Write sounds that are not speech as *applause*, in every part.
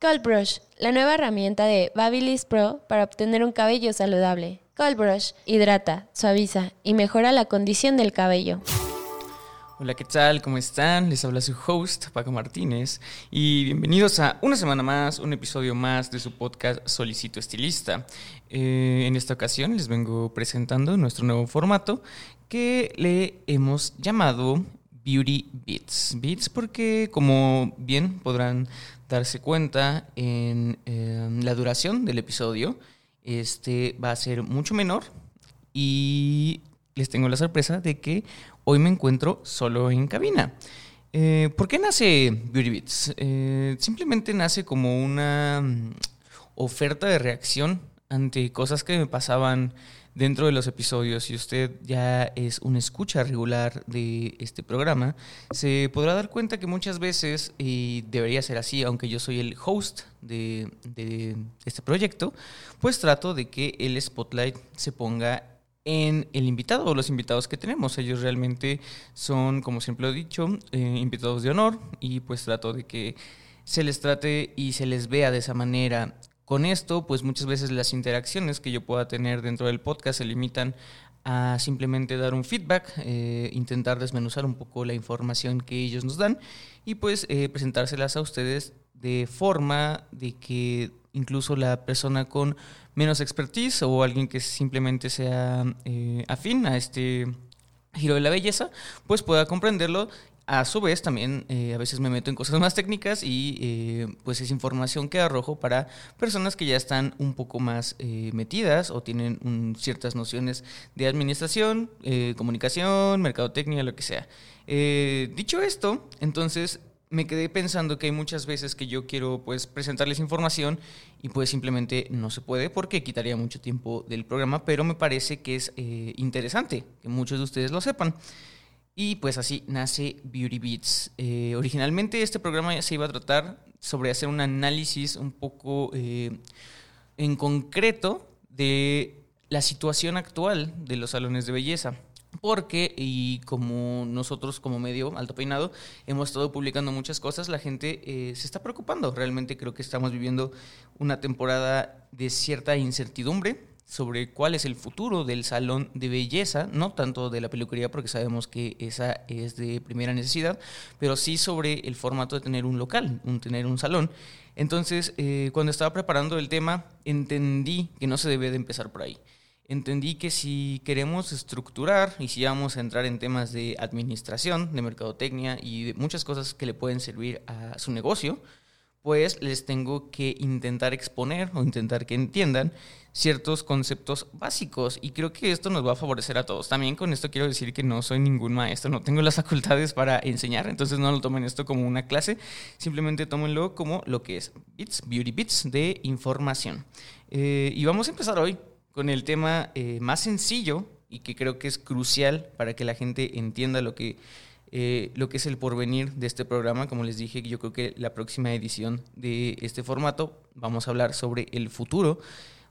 Cold Brush, la nueva herramienta de Babyliss Pro para obtener un cabello saludable. Cold Brush hidrata, suaviza y mejora la condición del cabello. Hola, ¿qué tal? ¿Cómo están? Les habla su host, Paco Martínez, y bienvenidos a una semana más, un episodio más de su podcast Solicito Estilista. Eh, en esta ocasión les vengo presentando nuestro nuevo formato que le hemos llamado Beauty Beats. Beats porque, como bien podrán darse cuenta en la duración del episodio, este va a ser mucho menor y les tengo la sorpresa de que hoy me encuentro solo en cabina. Eh, ¿Por qué nace Beauty Beats? Eh, simplemente nace como una mm, oferta de reacción ante cosas que me pasaban dentro de los episodios, si usted ya es un escucha regular de este programa, se podrá dar cuenta que muchas veces, y debería ser así, aunque yo soy el host de, este proyecto, pues trato de que el spotlight se ponga en el invitado o los invitados que tenemos. Ellos realmente son, como siempre he dicho, eh, invitados de honor y pues trato de que se les trate y se les vea de esa manera. Con esto, pues muchas veces las interacciones que yo pueda tener dentro del podcast se limitan a simplemente dar un feedback, eh, intentar desmenuzar un poco la información que ellos nos dan y pues eh, presentárselas a ustedes de forma de que incluso la persona con menos expertise o alguien que simplemente sea eh, afín a este giro de la belleza, pues pueda comprenderlo a su vez, también eh, a veces me meto en cosas más técnicas y eh, pues es información que arrojo para personas que ya están un poco más eh, metidas o tienen ciertas nociones de administración, comunicación, mercadotecnia, lo que sea. dicho esto, entonces me quedé pensando que hay muchas veces que yo quiero pues presentarles información y pues simplemente no se puede porque quitaría mucho tiempo del programa, pero me parece que es interesante que muchos de ustedes lo sepan. Y pues así nace Beauty Beats. Eh, originalmente este programa se iba a tratar sobre hacer un análisis un poco eh, en concreto de la situación actual de los salones de belleza. Porque, y como nosotros como medio alto peinado hemos estado publicando muchas cosas, la gente eh, se está preocupando. Realmente creo que estamos viviendo una temporada de cierta incertidumbre sobre cuál es el futuro del salón de belleza, no tanto de la peluquería porque sabemos que esa es de primera necesidad, pero sí sobre el formato de tener un local, un, tener un salón. Entonces, eh, cuando estaba preparando el tema, entendí que no se debe de empezar por ahí. Entendí que si queremos estructurar y si vamos a entrar en temas de administración, de mercadotecnia y de muchas cosas que le pueden servir a su negocio, pues les tengo que intentar exponer o intentar que entiendan ciertos conceptos básicos y creo que esto nos va a favorecer a todos. También con esto quiero decir que no soy ningún maestro, no tengo las *laughs* facultades para enseñar, entonces no lo tomen esto como una clase, simplemente tómenlo como lo que es Bits, Beauty Bits de información. Eh, y vamos a empezar hoy con el tema eh, más sencillo y que creo que es crucial para que la gente entienda lo que eh, lo que es el porvenir de este programa. Como les dije, yo creo que la próxima edición de este formato vamos a hablar sobre el futuro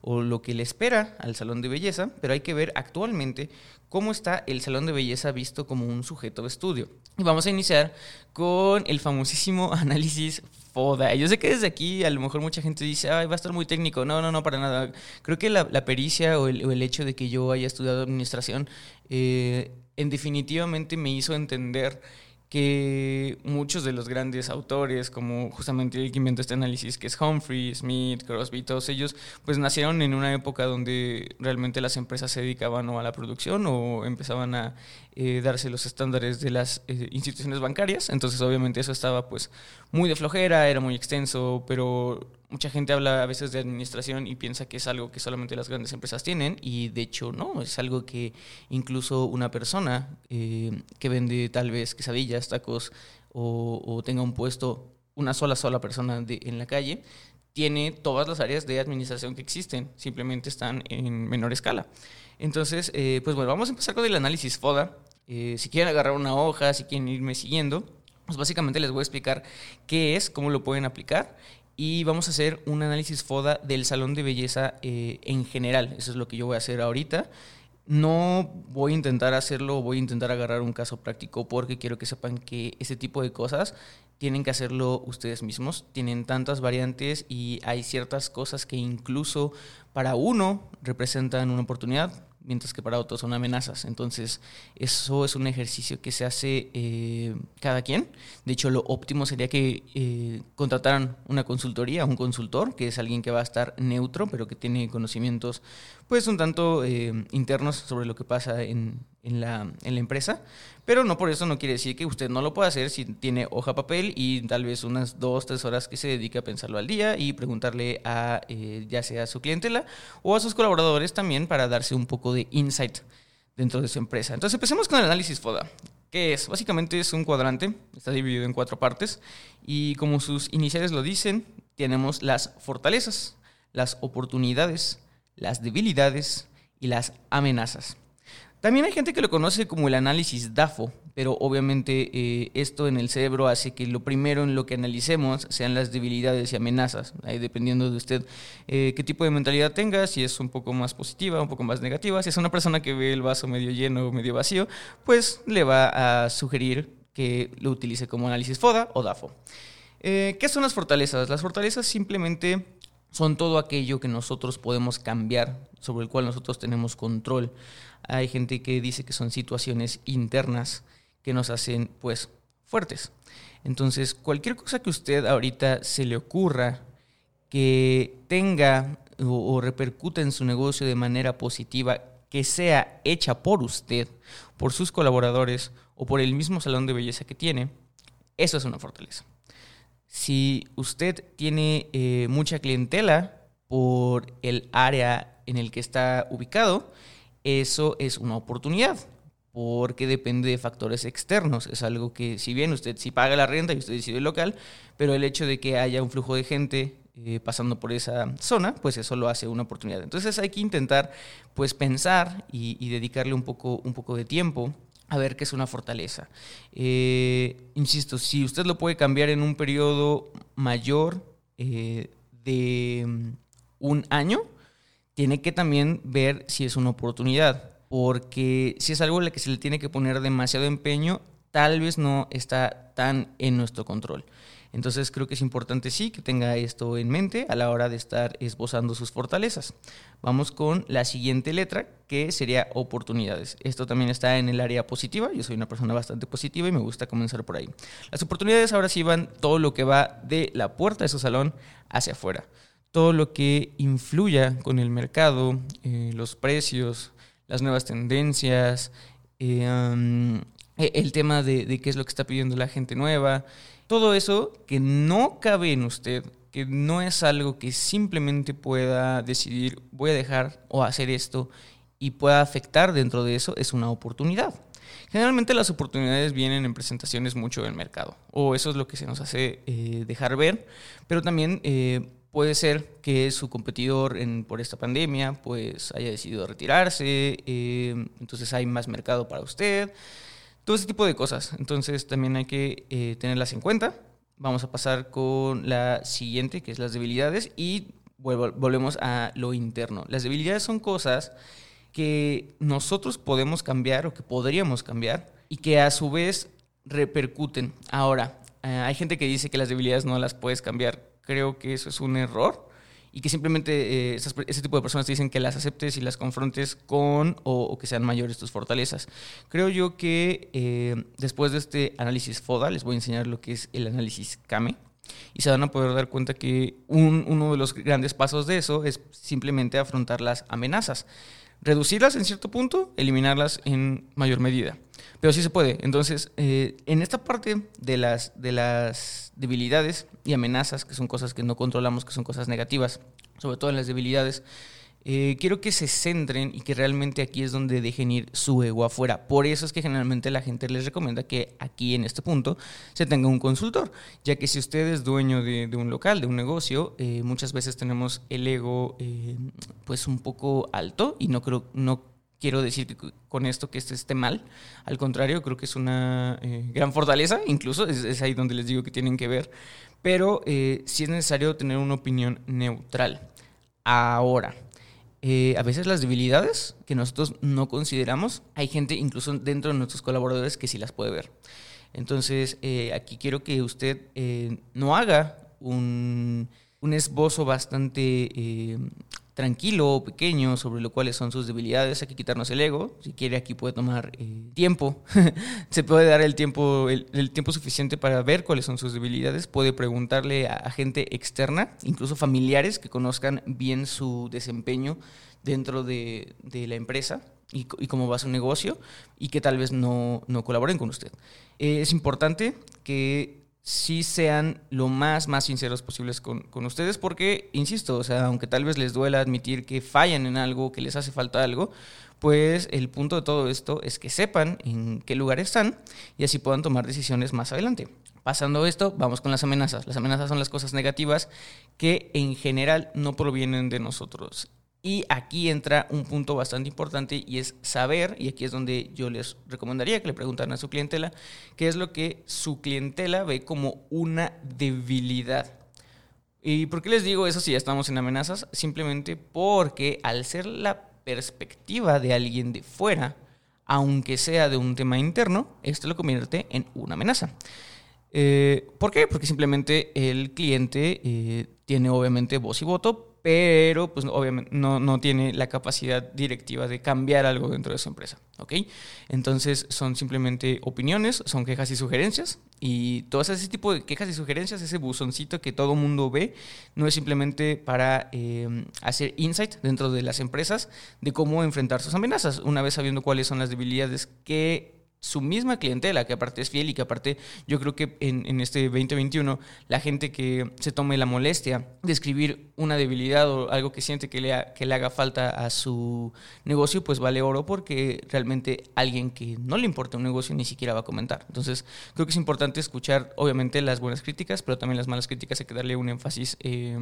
o lo que le espera al salón de belleza, pero hay que ver actualmente cómo está el salón de belleza visto como un sujeto de estudio. Y vamos a iniciar con el famosísimo *laughs* análisis FODA. Yo sé que desde aquí a lo mejor mucha gente dice, Ay, va a estar muy técnico. No, no, no, para nada. Creo que la, pericia o el, hecho de que yo haya estudiado administración eh, en definitivamente me hizo entender que muchos de los grandes autores, como justamente el que inventó este análisis, que es Humphrey, Smith, Crosby, todos ellos, pues nacieron en una época donde realmente las empresas se dedicaban o a la producción o empezaban a eh, darse los estándares de las eh, instituciones bancarias. Entonces, obviamente, eso estaba pues muy de flojera, era muy extenso, pero mucha gente habla a veces de administración y piensa que es algo que solamente las grandes empresas tienen y de hecho no, es algo que incluso una persona eh, que vende tal vez quesadillas, tacos o, tenga un puesto, una sola sola persona en la calle, tiene todas las áreas de administración que existen, simplemente están en menor escala. Entonces, eh, pues bueno, vamos a empezar con el análisis FODA. Eh, si quieren agarrar una hoja, si quieren irme siguiendo, pues básicamente les voy a explicar qué es, cómo lo pueden aplicar y vamos a hacer un análisis FODA del salón de belleza eh, en general. Eso es lo que yo voy a hacer ahorita. No voy a intentar hacerlo, voy a intentar agarrar un caso práctico porque quiero que sepan que ese tipo de cosas tienen que hacerlo ustedes mismos. Tienen tantas variantes y hay ciertas cosas que incluso para uno representan una oportunidad, mientras que para otros son amenazas. Entonces, eso es un ejercicio que se hace eh, cada quien. De hecho, lo óptimo sería que eh, contrataran una consultoría, un consultor, que es alguien que va a estar neutro, pero que tiene conocimientos, pues, un tanto eh, internos sobre lo que pasa en, en la, en la empresa, pero no por eso no quiere decir que usted no lo pueda hacer si tiene hoja papel y tal vez unas dos, tres horas que se dedique a pensarlo al día y preguntarle a eh, ya sea a su clientela o a sus colaboradores también para darse un poco de insight dentro de su empresa. Entonces empecemos con el análisis FODA. ¿Qué es? Básicamente es un cuadrante, está dividido en cuatro partes y como sus iniciales lo dicen, tenemos las fortalezas, las oportunidades, las debilidades y las amenazas. También hay gente que lo conoce como el análisis DAFO, pero obviamente eh, esto en el cerebro hace que lo primero en lo que analicemos sean las debilidades y amenazas, ahí dependiendo de usted eh, qué tipo de mentalidad tenga, si es un poco más positiva, un poco más negativa, si es una persona que ve el vaso medio lleno o medio vacío, pues le va a sugerir que lo utilice como análisis FODA o DAFO. Eh, ¿Qué son las fortalezas? Las fortalezas simplemente son todo aquello que nosotros podemos cambiar, sobre el cual nosotros tenemos control. Hay gente que dice que son situaciones internas que nos hacen pues fuertes. Entonces, cualquier cosa que usted ahorita se le ocurra que tenga o, o repercute en su negocio de manera positiva, que sea hecha por usted, por sus colaboradores o por el mismo salón de belleza que tiene, eso es una fortaleza. Si usted tiene eh, mucha clientela por el área en el que está ubicado, eso es una oportunidad porque depende de factores externos. Es algo que, si bien usted sí paga la renta y usted decide el local, pero el hecho de que haya un flujo de gente eh, pasando por esa zona, pues eso lo hace una oportunidad. Entonces hay que intentar pues pensar y, y dedicarle un poco, un poco de tiempo a ver qué es una fortaleza. Eh, insisto, si usted lo puede cambiar en un periodo mayor eh, de mm, un año, tiene que también ver si es una oportunidad, porque si es algo en lo que se le tiene que poner demasiado empeño, tal vez no está tan en nuestro control. Entonces creo que es importante sí que tenga esto en mente a la hora de estar esbozando sus fortalezas. Vamos con la siguiente letra que sería oportunidades. Esto también está en el área positiva. Yo soy una persona bastante positiva y me gusta comenzar por ahí. Las oportunidades ahora sí van todo lo que va de la puerta de su salón hacia afuera. Todo lo que influya con el mercado, eh, los precios, las nuevas tendencias, eh, e, el tema de qué es lo que está pidiendo la gente nueva, todo eso que no cabe en usted, que no es algo que simplemente pueda decidir voy a dejar o hacer esto y pueda afectar dentro de eso, es una oportunidad. Generalmente las oportunidades vienen en presentaciones mucho del mercado, o eso es lo que se nos hace eh, dejar ver, pero también eh, puede ser que su competidor en, por esta pandemia pues haya decidido retirarse, eh, entonces hay más mercado para usted todo ese tipo de cosas. Entonces también hay que eh, tenerlas en cuenta. Vamos a pasar con la siguiente, que es las debilidades, y volvemos a lo interno. Las debilidades son cosas que nosotros podemos cambiar o que podríamos cambiar y que a su vez repercuten. Ahora, eh, hay gente que dice que las debilidades no las puedes cambiar. Creo que eso es un error y que simplemente eh, ese tipo de personas te dicen que las aceptes y las confrontes con o, que sean mayores tus fortalezas. Creo yo que eh, después de este análisis FODA les voy a enseñar lo que es el análisis CAME y se van a poder dar cuenta que uno de los grandes pasos de eso es simplemente afrontar las amenazas. Reducirlas en cierto punto, eliminarlas en mayor medida. Pero sí se puede. Entonces, eh, en esta parte de las, de las debilidades y amenazas, que son cosas que no controlamos, que son cosas negativas, sobre todo en las debilidades, eh, quiero que se centren y que realmente aquí es donde dejen ir su ego afuera. Por eso es que generalmente la gente les recomienda que aquí en este punto se tenga un consultor, ya que si usted es dueño de, un local, de un negocio, eh, muchas veces tenemos el ego pues un poco alto y no creo, no quiero decir con esto que este esté mal. Al contrario, creo que es una gran fortaleza, incluso es, ahí donde les digo que tienen que ver. Pero sí es necesario tener una opinión neutral. Ahora, eh, a veces las debilidades que nosotros no consideramos, hay gente incluso dentro de nuestros colaboradores que sí las puede ver. Entonces, eh, aquí quiero que usted eh, no haga un esbozo bastante tranquilo o pequeño sobre lo cuáles son sus debilidades. Hay que quitarnos el ego. Si quiere, aquí puede tomar eh, tiempo. *laughs* Se puede dar el tiempo, el, tiempo suficiente para ver cuáles son sus debilidades. Puede preguntarle a, gente externa, incluso familiares, que conozcan bien su desempeño dentro de, la empresa y, cómo va su negocio y que tal vez no, colaboren con usted. Eh, es importante que sí sean lo más, más sinceros posibles con, ustedes, porque, insisto, o sea, aunque tal vez les duela admitir que fallan en algo, que les hace falta algo, pues el punto de todo esto es que sepan en qué lugar están y así puedan tomar decisiones más adelante. Pasando esto, vamos con las amenazas. Las amenazas son las cosas negativas que en general no provienen de nosotros. Y aquí entra un punto bastante importante y es saber, y aquí es donde yo les recomendaría que le preguntaran a su clientela, qué es lo que su clientela ve como una debilidad. ¿Y por qué les digo eso si ya estamos en amenazas? Simplemente porque al ser la perspectiva de alguien de fuera, aunque sea de un tema interno, esto lo convierte en una amenaza. Eh, ¿Por qué? Porque simplemente el cliente eh, tiene obviamente voz y voto, pero pues obviamente no, no, tiene la capacidad directiva de cambiar algo dentro de su empresa, ¿ok? Entonces son simplemente opiniones, son quejas y sugerencias y todo ese tipo de quejas y sugerencias, ese buzoncito que todo mundo ve, no es simplemente para eh, hacer insight dentro de las empresas de cómo enfrentar sus amenazas, una vez sabiendo cuáles son las debilidades que su misma clientela, que aparte es fiel y que aparte yo creo que en, este 2021 la gente que se tome la molestia de escribir una debilidad o algo que siente que le, que le haga falta a su negocio, pues vale oro porque realmente alguien que no le importa un negocio ni siquiera va a comentar. Entonces creo que es importante escuchar obviamente las buenas críticas, pero también las malas críticas hay que darle un énfasis eh,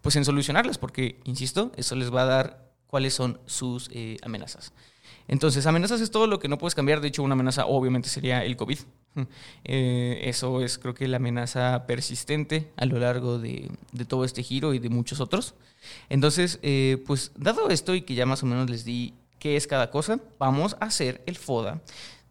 pues en solucionarlas porque, insisto, eso les va a dar cuáles son sus eh, amenazas. Entonces, amenazas es todo lo que no puedes cambiar. De hecho, una amenaza obviamente sería el COVID. *laughs* Eh, eso es creo que la amenaza persistente a lo largo de, todo este giro y de muchos otros. Entonces, eh, pues dado esto y que ya más o menos les di qué es cada cosa, vamos a hacer el FODA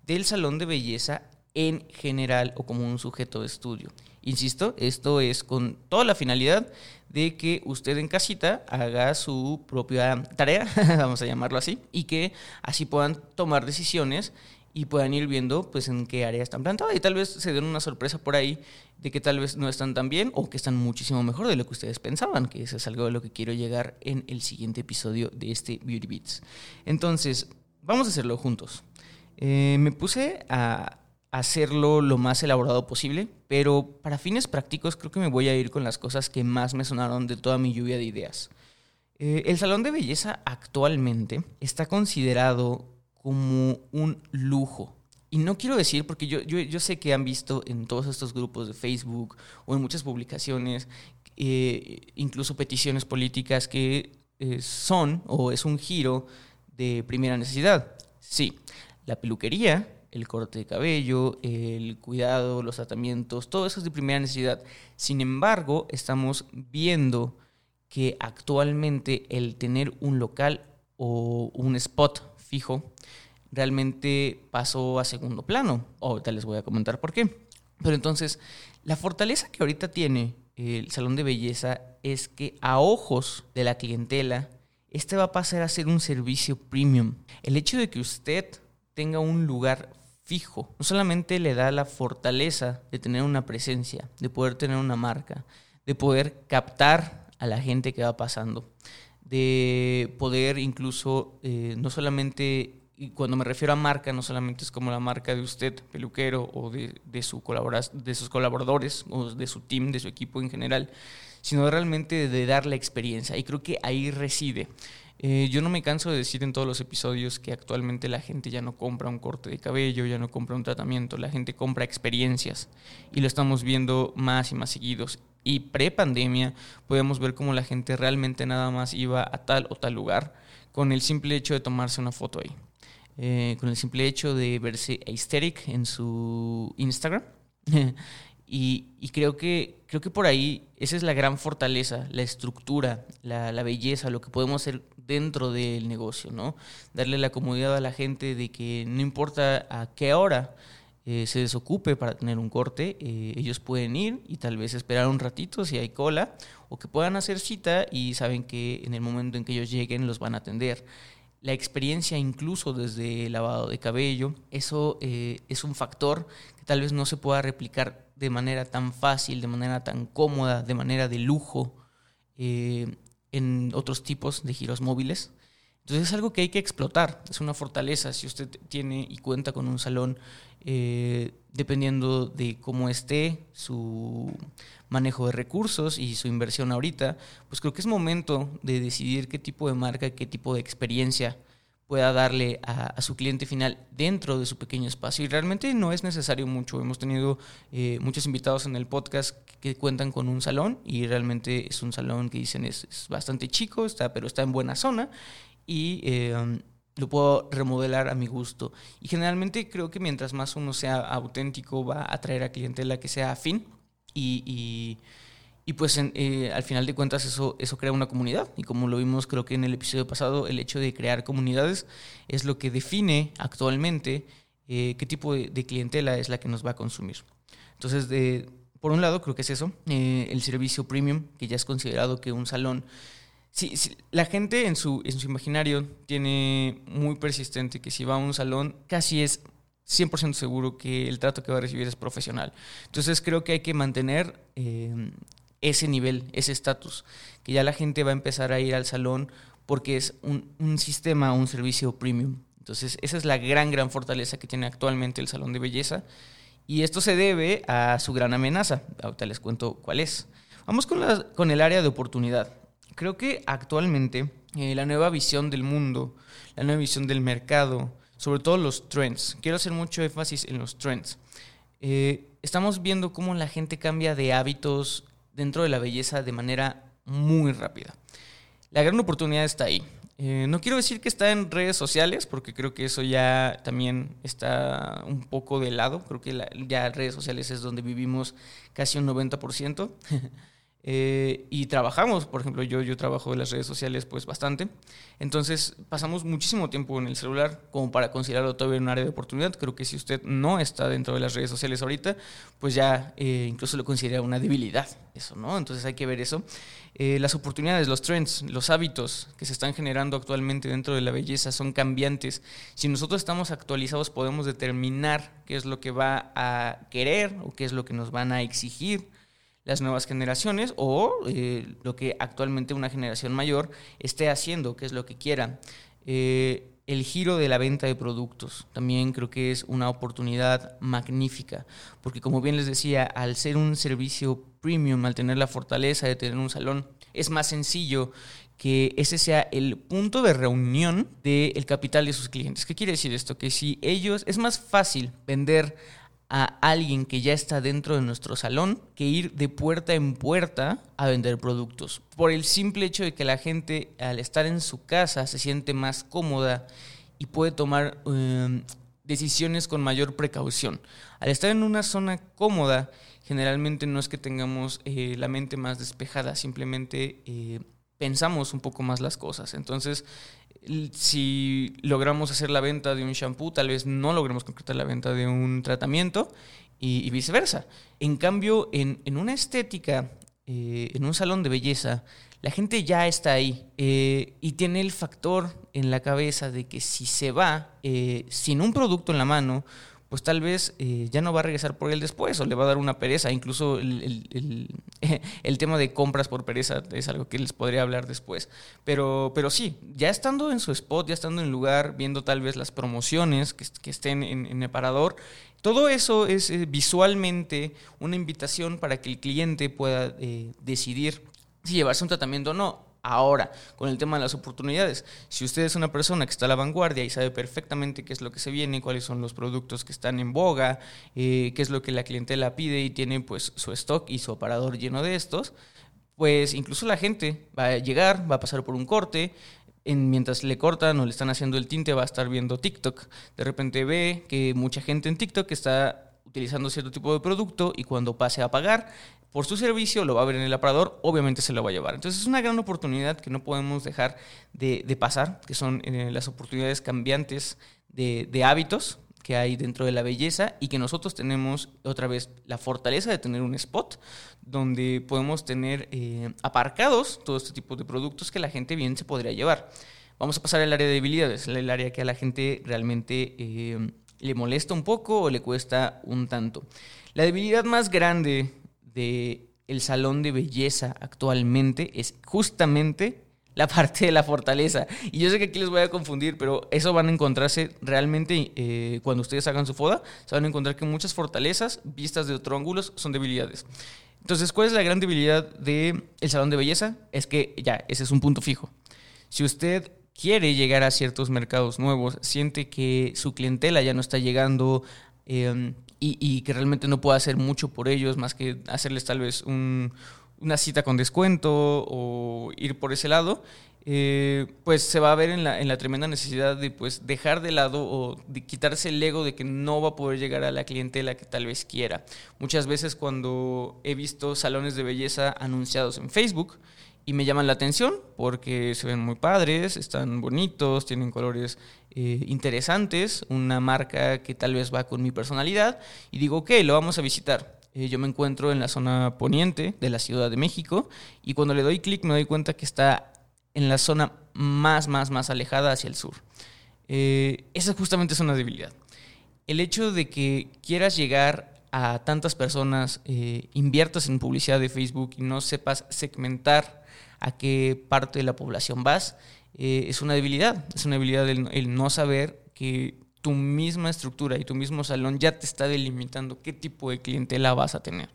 del salón de belleza en general o como un sujeto de estudio. Insisto, esto es con toda la finalidad de que usted en casita haga su propia tarea, *laughs* vamos a llamarlo así, y que así puedan tomar decisiones y puedan ir viendo pues en qué área están plantadas y tal vez se den una sorpresa por ahí de que tal vez no están tan bien o que están muchísimo mejor de lo que ustedes pensaban, que eso es algo de lo que quiero llegar en el siguiente episodio de este Beauty Beats. Entonces, vamos a hacerlo juntos. Eh, me puse a hacerlo lo más elaborado posible, pero para fines prácticos creo que me voy a ir con las cosas que más me sonaron de toda mi lluvia de ideas. Eh, el salón de belleza actualmente está considerado como un lujo. Y no quiero decir, porque yo, yo, sé que han visto en todos estos grupos de Facebook o en muchas publicaciones, eh, incluso peticiones políticas que eh, son o es un giro de primera necesidad. Sí, la peluquería el corte de cabello, el cuidado, los tratamientos, todo eso es de primera necesidad. Sin embargo, estamos viendo que actualmente el tener un local o un spot fijo realmente pasó a segundo plano. Ahorita les voy a comentar por qué. Pero entonces, la fortaleza que ahorita tiene el salón de belleza es que a ojos de la clientela, este va a pasar a ser un servicio premium. El hecho de que usted tenga un lugar fijo. No solamente le da la fortaleza de tener una presencia, de poder tener una marca, de poder captar a la gente que va pasando, de poder incluso, eh, no solamente, y cuando me refiero a marca, no solamente es como la marca de usted, peluquero, o de, su de sus colaboradores, o de su team, de su equipo en general, sino realmente de dar la experiencia. Y creo que ahí reside. Eh, yo no me canso de decir en todos los episodios que actualmente la gente ya no compra un corte de cabello, ya no compra un tratamiento, la gente compra experiencias y lo estamos viendo más y más seguidos. Y pre-pandemia podemos ver cómo la gente realmente nada más iba a tal o tal lugar con el simple hecho de tomarse una foto ahí. Eh, con el simple hecho de verse aesthetic en su Instagram. *laughs* y, creo, que, creo que por ahí esa es la gran fortaleza, la estructura, la, la belleza, lo que podemos hacer dentro del negocio, ¿no? Darle la comodidad a la gente de que no importa a qué hora eh, se desocupe para tener un corte, eh, ellos pueden ir y tal vez esperar un ratito si hay cola, o que puedan hacer cita y saben que en el momento en que ellos lleguen los van a atender. La experiencia incluso desde lavado de cabello, eso eh, es un factor que tal vez no se pueda replicar de manera tan fácil, de manera tan cómoda, de manera de lujo en otros tipos de giros móviles. Entonces es algo que hay que explotar, es una fortaleza. Si usted tiene y cuenta con un salón, eh, dependiendo de cómo esté su manejo de recursos y su inversión ahorita, pues creo que es momento de decidir qué tipo de marca, qué tipo de experiencia pueda darle a, su cliente final dentro de su pequeño espacio. Y realmente no es necesario mucho. Hemos tenido eh, muchos invitados en el podcast que cuentan con un salón y realmente es un salón que dicen es, bastante chico, está, pero está en buena zona y eh, lo puedo remodelar a mi gusto. Y generalmente creo que mientras más uno sea auténtico va a atraer a clientela que sea afín y y pues eh, al final de cuentas eso, eso crea una comunidad. Y como lo vimos creo que en el episodio pasado, el hecho de crear comunidades es lo que define actualmente eh, qué tipo de, clientela es la que nos va a consumir. Entonces, de, por un lado, creo que es eso, eh, el servicio premium, que ya es considerado que un salón... Si, la gente en su, en su imaginario tiene muy persistente que si va a un salón casi es 100% seguro que el trato que va a recibir es profesional. Entonces creo que hay que mantener ese nivel, ese estatus, que ya la gente va a empezar a ir al salón porque es un, un sistema, un servicio premium. Entonces, esa es la gran, gran fortaleza que tiene actualmente el salón de belleza. Y esto se debe a su gran amenaza. Ahorita les cuento cuál es. Vamos con, la, con el área de oportunidad. Creo que actualmente eh, la nueva visión del mundo, la nueva visión del mercado, sobre todo los trends, quiero hacer mucho énfasis en los trends. Eh, estamos viendo cómo la gente cambia de hábitos dentro de la belleza de manera muy rápida. La gran oportunidad está ahí. Eh, no quiero decir que está en redes sociales, porque creo que eso ya también está un poco de lado. Creo que ya redes sociales es donde vivimos casi un 90%. *laughs* Eh, y trabajamos, por ejemplo, yo, yo trabajo en las redes sociales pues bastante. Entonces pasamos muchísimo tiempo en el celular como para considerarlo todavía un área de oportunidad. Creo que si usted no está dentro de las redes sociales ahorita, pues ya eh, incluso lo considera una debilidad. Eso, ¿no? Entonces hay que ver eso. Eh, las oportunidades, los trends, los hábitos que se están generando actualmente dentro de la belleza son cambiantes. Si nosotros estamos actualizados podemos determinar qué es lo que va a querer o qué es lo que nos van a exigir las nuevas generaciones o eh, lo que actualmente una generación mayor esté haciendo, que es lo que quiera. Eh, el giro de la venta de productos también creo que es una oportunidad magnífica, porque como bien les decía, al ser un servicio premium, al tener la fortaleza de tener un salón, es más sencillo que ese sea el punto de reunión del capital de sus clientes. ¿Qué quiere decir esto? Que si ellos, es más fácil vender a alguien que ya está dentro de nuestro salón que ir de puerta en puerta a vender productos. Por el simple hecho de que la gente al estar en su casa se siente más cómoda y puede tomar em, decisiones con mayor precaución. Al estar en una zona cómoda, generalmente no es que tengamos eh, la mente más despejada, simplemente eh, pensamos un poco más las cosas. Entonces, si logramos hacer la venta de un shampoo, tal vez no logremos concretar la venta de un tratamiento y, viceversa. En cambio, en, una estética, eh, en un salón de belleza, la gente ya está ahí eh, y tiene el factor en la cabeza de que si se va eh, sin un producto en la mano, pues tal vez eh, ya no va a regresar por él después o le va a dar una pereza. Incluso *laughs* el, tema de compras por pereza es algo que les podría hablar después. Pero, pero sí, ya estando en su spot, ya estando en el lugar, viendo tal vez las promociones que, estén en, el parador, todo eso es eh, visualmente una invitación para que el cliente pueda eh, decidir si llevarse un tratamiento o no Ahora, con el tema de las oportunidades, si usted es una persona que está a la vanguardia y sabe perfectamente qué es lo que se viene, cuáles son los productos que están en boga, eh, qué es lo que la clientela pide y tiene pues su stock y su aparador lleno de estos, pues incluso la gente va a llegar, va a pasar por un corte, en, mientras le cortan o le están haciendo el tinte va a estar viendo TikTok. De repente ve que mucha gente en TikTok está utilizando cierto tipo de producto y cuando pase a pagar por su servicio, lo va a ver en el aparador, obviamente se lo va a llevar. Entonces es una gran oportunidad que no podemos dejar de, pasar, que son eh, las oportunidades cambiantes de, hábitos que hay dentro de la belleza y que nosotros tenemos otra vez la fortaleza de tener un spot donde podemos tener eh, aparcados todo este tipo de productos que la gente bien se podría llevar. Vamos a pasar al área de debilidades, el área que a la gente realmente eh, le molesta un poco o le cuesta un tanto. La debilidad más grande de el salón de belleza actualmente es justamente la *laughs* parte de la fortaleza. Y yo sé que aquí les voy a confundir, pero eso van a encontrarse realmente eh, cuando ustedes hagan su foda. Se van a encontrar que muchas fortalezas vistas de otro ángulo son debilidades. Entonces, ¿cuál es la gran debilidad del el salón de belleza? Es que ya, ese es un punto fijo. Si usted quiere llegar a ciertos mercados nuevos, siente que su clientela ya no está llegando, eh, y, que realmente no pueda hacer mucho por ellos más que hacerles tal vez una cita con descuento o ir por ese lado, eh, pues se va a ver en la, en la, tremenda necesidad de pues dejar de lado o de quitarse el ego de que no va a poder llegar a la clientela que tal vez quiera. Muchas veces cuando he visto salones de belleza anunciados en Facebook, y me llaman la atención porque se ven muy padres, están bonitos, tienen colores eh, interesantes, una marca que tal vez va con mi personalidad y digo, ok, lo vamos a visitar. Eh, yo me encuentro en la zona poniente de la Ciudad de México y cuando le doy clic me doy cuenta que está en la zona más, más, más alejada hacia el sur. Eh, esa justamente es una debilidad. El hecho de que quieras llegar a tantas personas, inviertas en publicidad de Facebook y no sepas segmentar a qué parte de la población vas, eh, es una debilidad. Es una debilidad el, no saber que tu misma estructura y tu mismo salón ya te está delimitando qué tipo de clientela vas a tener.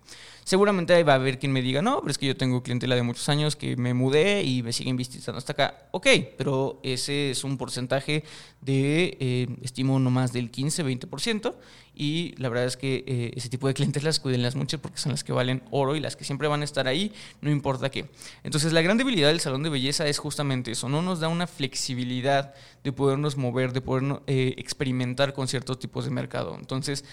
Seguramente va a haber quien me diga, no, pero es que yo tengo clientela de muchos años que me mudé y me siguen visitando hasta acá. Ok, pero ese es un porcentaje de, eh, estimo, no más del 15-20%. Y la verdad es que eh, ese tipo de clientes las cuídenlas mucho porque son las que valen oro y las que siempre van a estar ahí, no importa qué. Entonces, la gran debilidad del salón de belleza es justamente eso. No nos da una flexibilidad de podernos mover, de poder eh, experimentar con ciertos tipos de mercado. Entonces,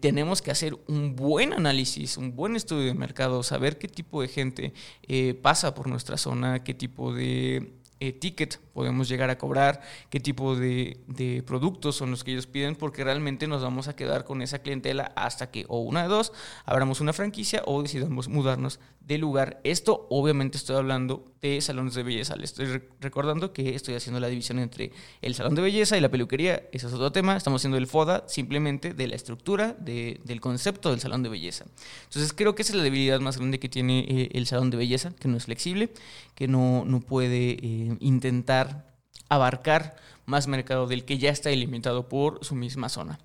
tenemos que hacer un buen análisis, un buen estudio de mercado, saber qué tipo de gente eh, pasa por nuestra zona, qué tipo de eh, ticket podemos llegar a cobrar, qué tipo de, de, productos son los que ellos piden, porque realmente nos vamos a quedar con esa clientela hasta que o una de dos, abramos una franquicia o decidamos mudarnos de lugar. Esto obviamente estoy hablando de salones de belleza. Le estoy recordando que estoy haciendo la división entre el salón de belleza y la peluquería. Ese es otro tema. Estamos haciendo el FODA simplemente de la estructura, de, del concepto del salón de belleza. Entonces creo que esa es la debilidad más grande que tiene eh, el salón de belleza, que no es flexible, que no, no puede eh, intentar abarcar más mercado del que ya está ilimitado por su misma zona.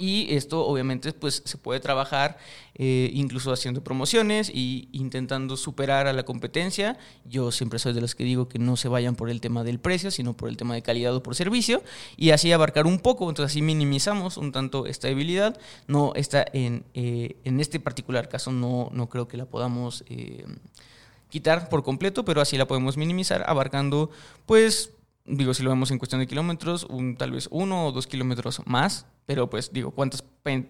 Y esto obviamente pues se puede trabajar eh, incluso haciendo promociones y intentando superar a la competencia. Yo siempre soy de los que digo que no se vayan por el tema del precio, sino por el tema de calidad o por servicio y así abarcar un poco. Entonces así minimizamos un tanto esta debilidad. No está en, eh, en este particular caso no, no creo que la podamos eh, quitar por completo, pero así la podemos minimizar abarcando pues digo, si lo vemos en cuestión de kilómetros, tal vez uno o dos kilómetros más, pero pues digo, ¿cuántas?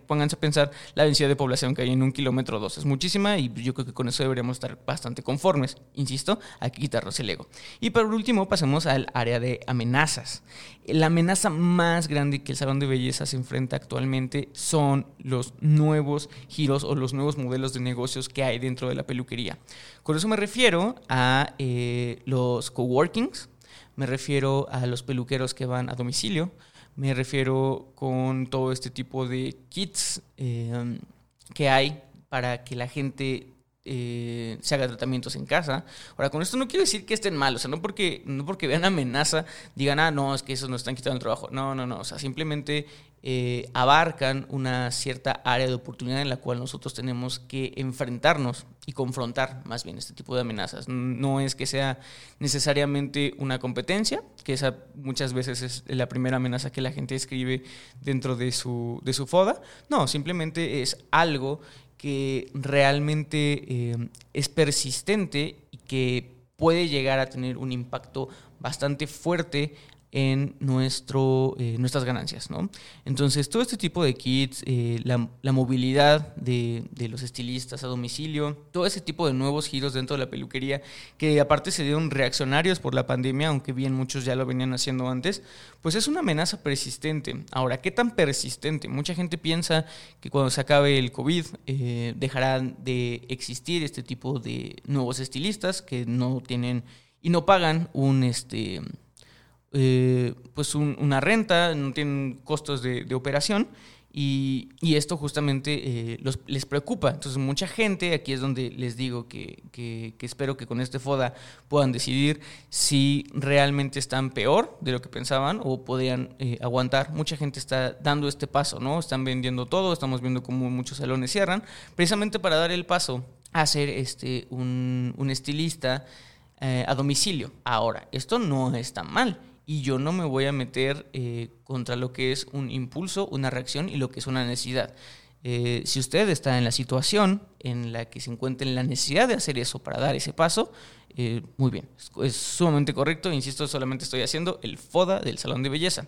Pónganse a pensar la densidad de población que hay en un kilómetro o dos. Es muchísima y yo creo que con eso deberíamos estar bastante conformes. Insisto, hay que quitarnos el ego. Y por último, pasemos al área de amenazas. La amenaza más grande que el salón de belleza se enfrenta actualmente son los nuevos giros o los nuevos modelos de negocios que hay dentro de la peluquería. Con eso me refiero a eh, los coworkings, me refiero a los peluqueros que van a domicilio, me refiero con todo este tipo de kits eh, que hay para que la gente eh, se haga tratamientos en casa. Ahora, con esto no quiero decir que estén mal, o sea, no porque, no porque vean amenaza digan, ah, no, es que esos nos están quitando el trabajo. No, no, no, o sea, simplemente eh, abarcan una cierta área de oportunidad en la cual nosotros tenemos que enfrentarnos y confrontar más bien este tipo de amenazas. No es que sea necesariamente una competencia, que esa muchas veces es la primera amenaza que la gente escribe dentro de su, de su FODA. No, simplemente es algo que realmente eh, es persistente y que puede llegar a tener un impacto bastante fuerte en nuestro, eh, nuestras ganancias. ¿no? Entonces, todo este tipo de kits, eh, la, la, movilidad de, de, los estilistas a domicilio, todo ese tipo de nuevos giros dentro de la peluquería, que aparte se dieron reaccionarios por la pandemia, aunque bien muchos ya lo venían haciendo antes, pues es una amenaza persistente. Ahora, ¿qué tan persistente? Mucha gente piensa que cuando se acabe el COVID eh, dejarán de existir este tipo de nuevos estilistas que no tienen y no pagan un... este eh, pues una renta, no tienen costos de, operación y, esto justamente eh, les preocupa. Entonces mucha gente, aquí es donde les digo que, que, espero que con este FODA puedan decidir si realmente están peor de lo que pensaban o podrían eh, aguantar. Mucha gente está dando este paso, ¿no? Están vendiendo todo, estamos viendo cómo muchos salones cierran, precisamente para dar el paso a ser este, un, un estilista a domicilio. Ahora, esto no está mal y yo no me voy a meter eh, contra lo que es un impulso, una reacción y lo que es una necesidad. Eh, si usted está en la situación en la que se encuentra en la necesidad de hacer eso para dar ese paso, eh, muy bien, es, sumamente correcto. Insisto, solamente estoy haciendo el FODA del salón de belleza.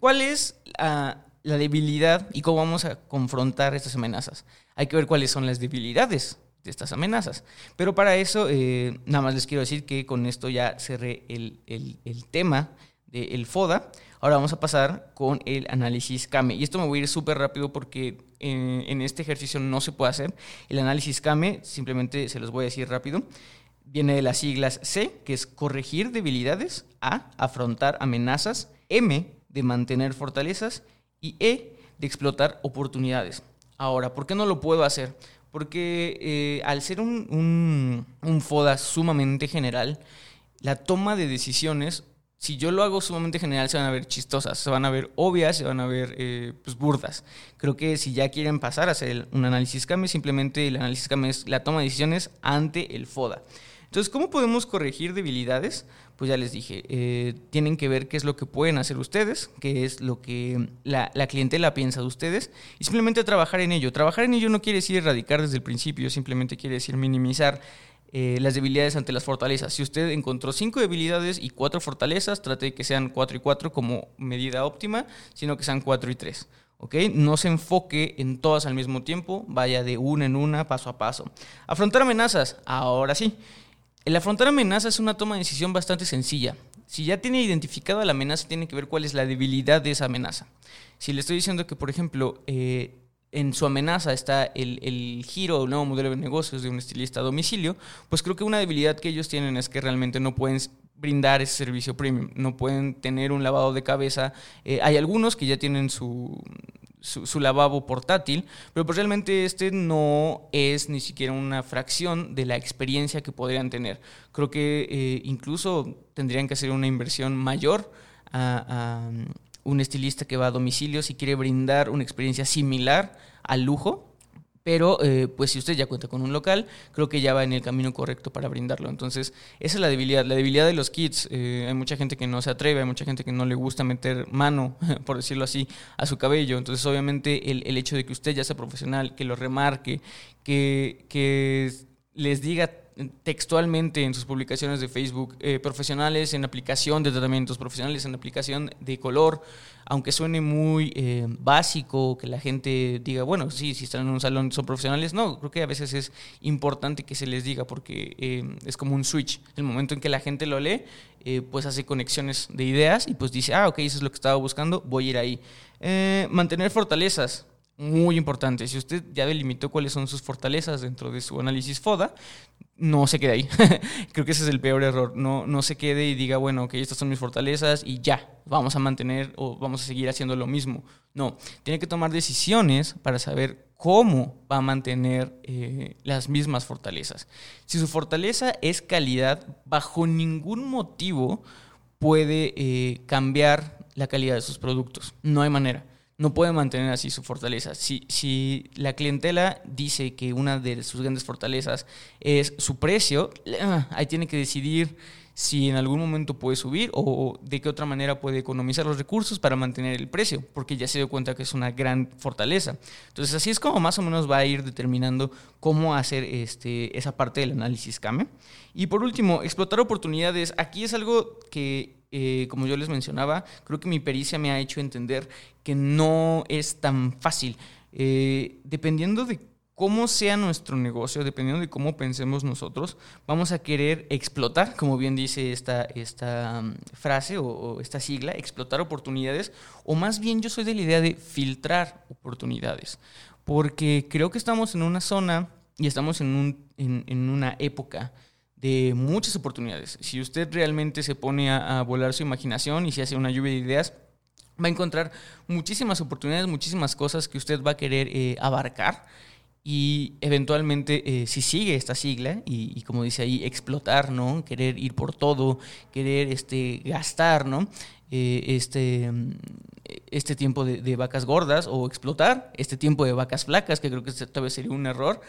¿Cuál es la debilidad y cómo vamos a confrontar estas amenazas? Hay que ver cuáles son las debilidades de estas amenazas. Pero para eso, eh, nada más les quiero decir que con esto ya cerré el, el, tema del FODA. Ahora vamos a pasar con el análisis CAME. Y esto me voy a ir súper rápido porque en, en, este ejercicio no se puede hacer. El análisis CAME, simplemente se los voy a decir rápido, viene de las siglas C, que es corregir debilidades, A, afrontar amenazas, M, de mantener fortalezas y E, de explotar oportunidades. Ahora, ¿por qué no lo puedo hacer? Porque eh, al ser un, FODA sumamente general, la toma de decisiones, si yo lo hago sumamente general, se van a ver chistosas, se van a ver obvias, se van a ver eh, pues, burdas. Creo que si ya quieren pasar a hacer un análisis CAME, simplemente el análisis CAME es la toma de decisiones ante el FODA. Entonces, ¿cómo podemos corregir debilidades? Pues ya les dije, eh, tienen que ver qué es lo que pueden hacer ustedes, qué es lo que la, clientela piensa de ustedes y simplemente trabajar en ello. Trabajar en ello no quiere decir erradicar desde el principio, simplemente quiere decir minimizar eh, las debilidades ante las fortalezas. Si usted encontró cinco debilidades y cuatro fortalezas, trate de que sean cuatro y cuatro como medida óptima, sino que sean cuatro y tres. No se enfoque en todas al mismo tiempo, vaya de una en una, paso a paso. Afrontar amenazas, ahora sí. El afrontar amenaza es una toma de decisión bastante sencilla. Si ya tiene identificada la amenaza, tiene que ver cuál es la debilidad de esa amenaza. Si le estoy diciendo que, por ejemplo, eh, en su amenaza está el, el giro o nuevo modelo de negocios de un estilista a domicilio, pues creo que una debilidad que ellos tienen es que realmente no pueden brindar ese servicio premium, no pueden tener un lavado de cabeza. Eh, hay algunos que ya tienen su, su, lavabo portátil, pero pues realmente este no es ni siquiera una fracción de la experiencia que podrían tener. Creo que eh, incluso tendrían que hacer una inversión mayor a, a un estilista que va a domicilio si quiere brindar una experiencia similar al lujo pero eh, pues si usted ya cuenta con un local, creo que ya va en el camino correcto para brindarlo. Entonces, esa es la debilidad. La debilidad de los kits, eh, hay mucha gente que no se atreve, hay mucha gente que no le gusta meter mano, *laughs* por decirlo así, a su cabello. Entonces, obviamente, el, el hecho de que usted ya sea profesional, que lo remarque, que, que les diga textualmente en sus publicaciones de Facebook, eh, profesionales en aplicación de tratamientos, profesionales en aplicación de color, aunque suene muy eh, básico, que la gente diga, bueno, sí, si están en un salón son profesionales, no, creo que a veces es importante que se les diga porque eh, es como un switch. El momento en que la gente lo lee, pues hace conexiones de ideas y pues dice, ah, ok, eso es lo que estaba buscando, voy a ir ahí. mantener fortalezas muy importante. Si usted ya delimitó cuáles son sus fortalezas dentro de su análisis FODA, no se quede ahí. *laughs* Creo que ese es el peor error. No, no se quede y diga, bueno, ok, estas son mis fortalezas y ya, vamos a mantener o vamos a seguir haciendo lo mismo. No, tiene que tomar decisiones para saber cómo va a mantener eh, las mismas fortalezas. Si su fortaleza es calidad, bajo ningún motivo puede eh, cambiar la calidad de sus productos. No hay manera no puede mantener así su fortaleza. Si, si la clientela dice que una de sus grandes fortalezas es su precio, ah, ahí tiene que decidir si en algún momento puede subir o de qué otra manera puede economizar los recursos para mantener el precio, porque ya se dio cuenta que es una gran fortaleza. Entonces así es como más o menos va a ir determinando cómo hacer este, esa parte del análisis CAME. Y por último, explotar oportunidades. Aquí es algo que eh, como yo les mencionaba, creo que mi pericia me ha hecho entender que no es tan fácil. Eh, dependiendo de cómo sea nuestro negocio, dependiendo de cómo pensemos nosotros, vamos a querer explotar, como bien dice esta, esta um, frase o, esta sigla, explotar oportunidades, o más bien yo soy de la idea de filtrar oportunidades, porque creo que estamos en una zona y estamos en, un, en una época de muchas oportunidades. Si usted realmente se pone a, volar su imaginación y se hace una lluvia de ideas, va a encontrar muchísimas oportunidades, muchísimas cosas que usted va a querer eh, abarcar y eventualmente eh, si sigue esta sigla y, como dice ahí explotar no querer ir por todo querer este gastar no eh, este este tiempo de, vacas gordas o explotar este tiempo de vacas flacas que creo que todavía sería un error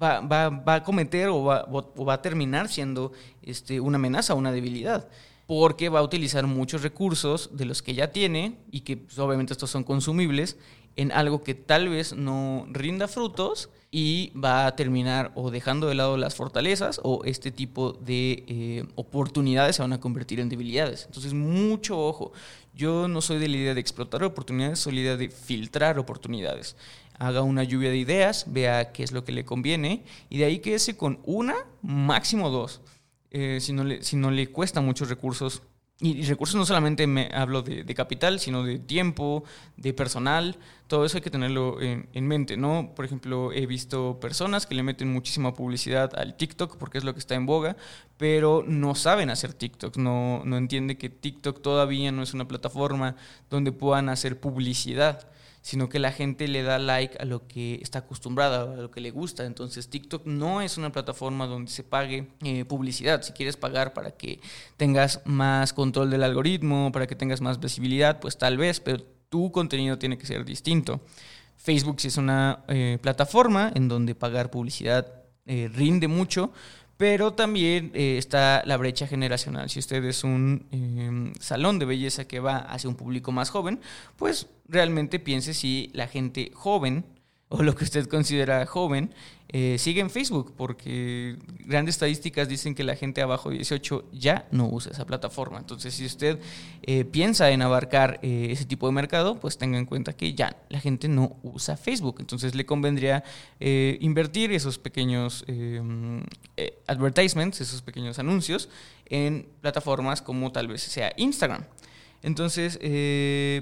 va, va, va a cometer o va, o va, a terminar siendo este, una amenaza, una debilidad, porque va a utilizar muchos recursos de los que ya tiene y que pues, obviamente estos son consumibles en algo que tal vez no rinda frutos y va a terminar o dejando de lado las fortalezas o este tipo de eh, oportunidades se van a convertir en debilidades. Entonces, mucho ojo. Yo no soy de la idea de explotar oportunidades, soy la idea de filtrar oportunidades haga una lluvia de ideas, vea qué es lo que le conviene y de ahí quédese con una, máximo dos. Eh, si, no si no le cuesta muchos recursos, y, recursos no solamente me hablo de, capital, sino de tiempo, de personal, todo eso hay que tenerlo en, mente, ¿no? Por ejemplo, he visto personas que le meten muchísima publicidad al TikTok porque es lo que está en boga, pero no saben hacer TikTok, no, no entienden que TikTok todavía no es una plataforma donde puedan hacer publicidad sino que la gente le da like a lo que está acostumbrada, a lo que le gusta. Entonces TikTok no es una plataforma donde se pague eh, publicidad. Si quieres pagar para que tengas más control del algoritmo, para que tengas más visibilidad, pues tal vez, pero tu contenido tiene que ser distinto. Facebook sí es una eh, plataforma en donde pagar publicidad eh, rinde mucho, pero también eh, está la brecha generacional. Si usted es un em, salón de belleza que va hacia un público más joven, pues realmente piense si la gente joven o lo que usted considera joven, eh, sigue en Facebook, porque grandes estadísticas dicen que la gente abajo de 18 ya no usa esa plataforma. Entonces, si usted eh, piensa en abarcar eh, ese tipo de mercado, pues tenga en cuenta que ya la gente no usa Facebook. Entonces, le convendría invertir esos pequeños advertisements, esos pequeños anuncios, en plataformas como tal vez sea Instagram. Entonces,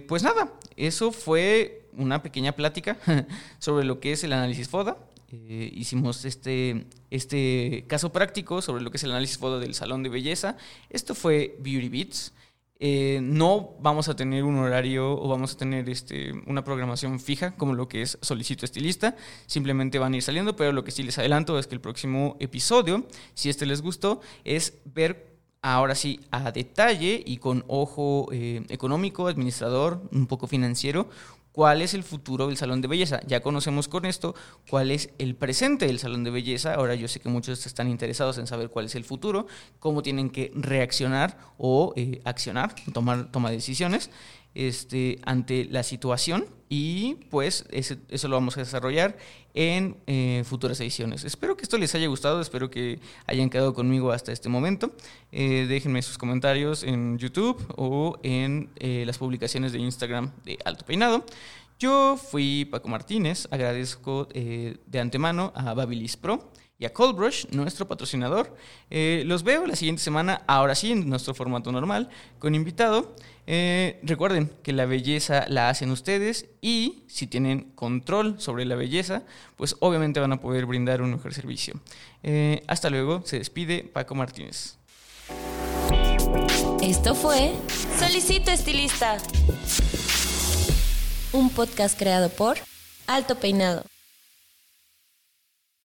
pues nada, eso fue una pequeña plática *laughs* sobre lo que es el análisis FODA. Eh, hicimos este, este caso práctico sobre lo que es el análisis FODA del salón de belleza. Esto fue Beauty Beats. Eh, no vamos a tener un horario o vamos a tener este, una programación fija como lo que es Solicito Estilista. Simplemente van a ir saliendo, pero lo que sí les adelanto es que el próximo episodio, si este les gustó, es ver ahora sí a detalle y con ojo eh, económico, administrador, un poco financiero, cuál es el futuro del salón de belleza. Ya conocemos con esto cuál es el presente del salón de belleza. Ahora yo sé que muchos están interesados en saber cuál es el futuro, cómo tienen que reaccionar o eh, accionar, tomar toma decisiones este, ante la situación y pues eso lo vamos a desarrollar en eh, futuras ediciones. Espero que esto les haya gustado, espero que hayan quedado conmigo hasta este momento. Eh, déjenme sus comentarios en YouTube o en eh, las publicaciones de Instagram de Alto Peinado. Yo fui Paco Martínez, agradezco de antemano a Babilis Pro y a Cold Brush, nuestro patrocinador. Los veo la siguiente semana, ahora sí, en nuestro formato normal, con invitado. Eh, recuerden que la belleza la hacen ustedes y si tienen control sobre la belleza, pues obviamente van a poder brindar un mejor servicio. Eh, hasta luego, se despide Paco Martínez. Esto fue Solicito Estilista, un podcast creado por Alto Peinado.